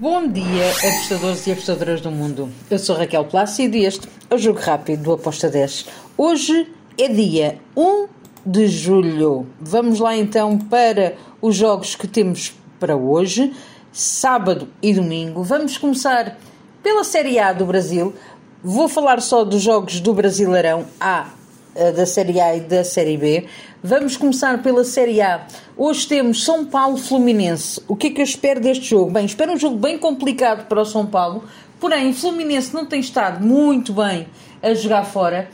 Bom dia, apostadores e apostadoras do mundo. Eu sou Raquel Plácido e este é o Jogo Rápido do Aposta 10. Hoje é dia 1 de julho. Vamos lá então para os jogos que temos para hoje, sábado e domingo. Vamos começar pela Série A do Brasil. Vou falar só dos jogos do Brasileirão A, da Série A e da Série B. Vamos começar pela Série A. Hoje temos São Paulo Fluminense. O que é que eu espero deste jogo? Bem, espero um jogo bem complicado para o São Paulo. Porém, o Fluminense não tem estado muito bem a jogar fora.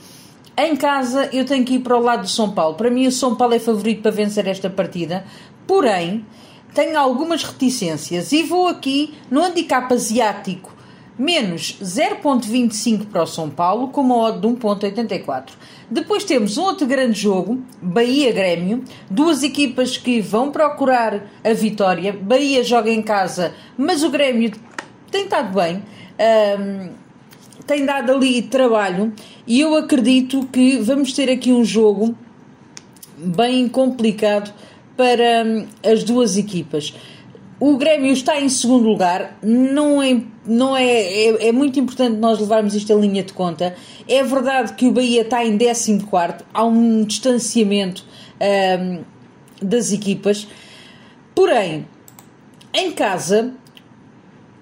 Em casa, eu tenho que ir para o lado do São Paulo. Para mim, o São Paulo é favorito para vencer esta partida. Porém, tenho algumas reticências e vou aqui no handicap asiático menos 0.25 para o São Paulo, com uma odd de 1.84. Depois temos outro grande jogo, Bahia-Grêmio, duas equipas que vão procurar a vitória. Bahia joga em casa, mas o Grêmio tem estado bem, um, tem dado ali trabalho e eu acredito que vamos ter aqui um jogo bem complicado para as duas equipas. O Grêmio está em segundo lugar, não é, não é, é, é, muito importante nós levarmos isto em linha de conta. É verdade que o Bahia está em 14, há um distanciamento um, das equipas, porém, em casa,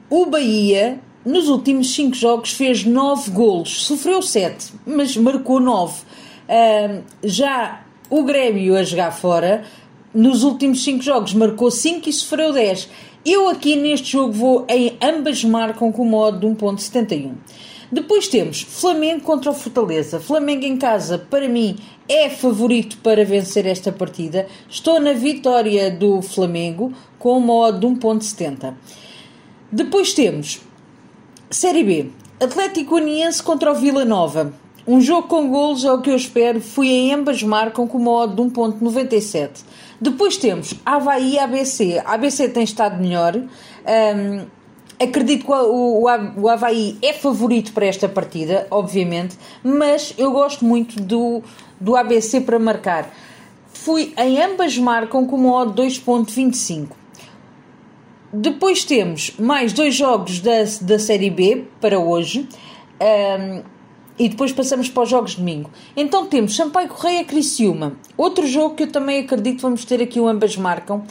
o Bahia nos últimos 5 jogos fez 9 golos, sofreu 7, mas marcou 9. Um, já o Grêmio a jogar fora nos últimos 5 jogos marcou 5 e sofreu 10. Eu aqui neste jogo vou em ambas marcam com o modo de 1.71. Depois temos Flamengo contra o Fortaleza. Flamengo em casa, para mim, é favorito para vencer esta partida. Estou na vitória do Flamengo com o modo de 1.70. Depois temos Série B. Atlético Uniense contra o Vila Nova. Um jogo com golos é o que eu espero. Fui em ambas marcam com uma odd de 1.97. Depois temos Havaí e ABC. A ABC tem estado melhor. Um, acredito que o, o, o Havaí é favorito para esta partida, obviamente, mas eu gosto muito do, do ABC para marcar. Fui em ambas marcam com uma odd 2.25. Depois temos mais dois jogos da, da Série B para hoje. Um, e depois passamos para os jogos de domingo. Então temos Sampaio Correia Criciúma. Outro jogo que eu também acredito vamos ter aqui o ambas marcam.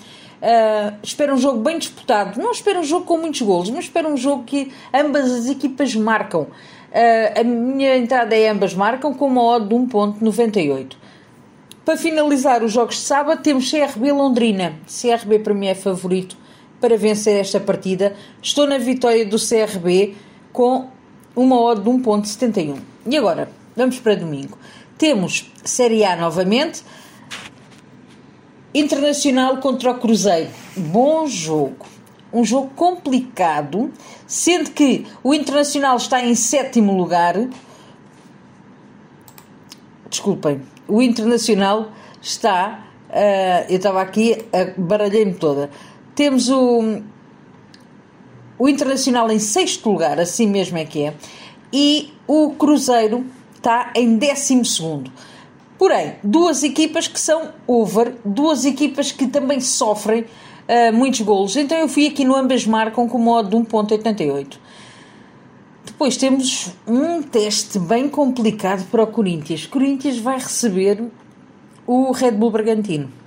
Uh, espero um jogo bem disputado. Não espero um jogo com muitos golos, mas espero um jogo que ambas as equipas marcam. Uh, a minha entrada é ambas marcam com uma odd de 1.98. Para finalizar os jogos de sábado temos CRB Londrina. CRB para mim é favorito para vencer esta partida. Estou na vitória do CRB com uma odd de 1.71. E agora, vamos para domingo. Temos Série A novamente. Internacional contra o Cruzeiro. Bom jogo. Um jogo complicado, sendo que o Internacional está em sétimo lugar. Desculpem, o Internacional está. Uh, eu estava aqui, uh, baralhei-me toda. Temos o, o Internacional em sexto lugar, assim mesmo é que é, e o Cruzeiro está em décimo segundo. Porém, duas equipas que são over, duas equipas que também sofrem uh, muitos golos. Então eu fui aqui no ambas marcam com modo de 1.88. Depois temos um teste bem complicado para o Corinthians. Corinthians vai receber o Red Bull Bragantino.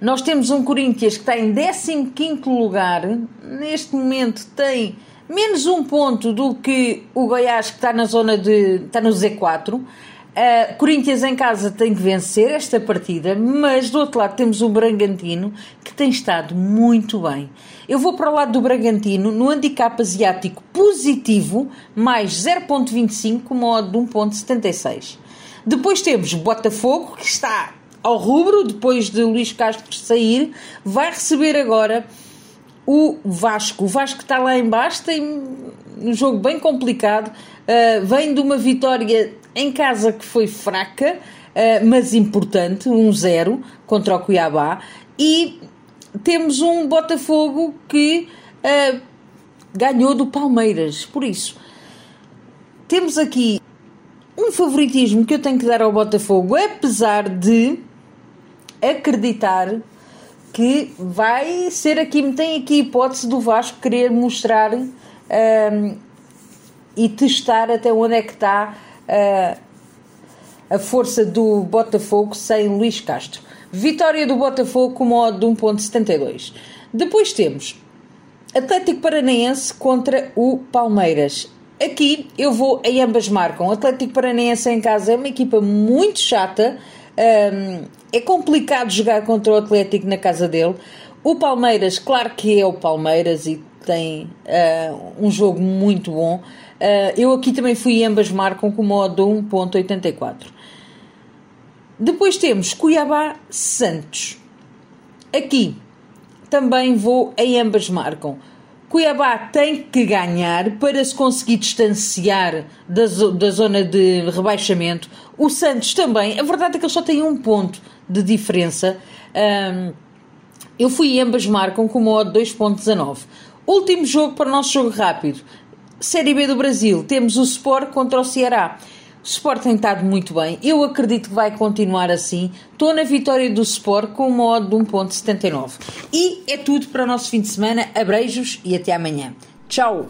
Nós temos um Corinthians que está em 15 lugar, neste momento tem menos um ponto do que o Goiás que está na zona de. está no Z4. Uh, Corinthians em casa tem que vencer esta partida, mas do outro lado temos o Bragantino que tem estado muito bem. Eu vou para o lado do Bragantino no handicap asiático positivo, mais 0.25, com modo de 1.76. Depois temos Botafogo, que está ao rubro, depois de Luís Castro sair, vai receber agora o Vasco. O Vasco está lá embaixo, tem um jogo bem complicado, uh, vem de uma vitória em casa que foi fraca, uh, mas importante, 1-0 um contra o Cuiabá, e temos um Botafogo que uh, ganhou do Palmeiras, por isso. Temos aqui um favoritismo que eu tenho que dar ao Botafogo, apesar de acreditar que vai ser aqui, tem aqui a hipótese do Vasco querer mostrar um, e testar até onde é que está uh, a força do Botafogo sem Luís Castro. Vitória do Botafogo com modo de 1.72. Depois temos Atlético Paranaense contra o Palmeiras. Aqui eu vou em ambas marcam. Atlético Paranaense em casa é uma equipa muito chata. Um, é complicado jogar contra o Atlético na casa dele. O Palmeiras, claro que é o Palmeiras e tem uh, um jogo muito bom. Uh, eu aqui também fui ambas marcam com modo 1.84. Depois temos Cuiabá Santos. Aqui também vou em ambas marcam. Cuiabá tem que ganhar para se conseguir distanciar da, da zona de rebaixamento. O Santos também. A verdade é que ele só tem um ponto de diferença. Um, eu fui e ambas marcam com uma odd 2.19. Último jogo para o nosso jogo rápido. Série B do Brasil. Temos o Sport contra o Ceará. Sport tem estado muito bem. Eu acredito que vai continuar assim. Estou na vitória do Sport com uma odd de 1.79. E é tudo para o nosso fim de semana. Abreijos e até amanhã. Tchau!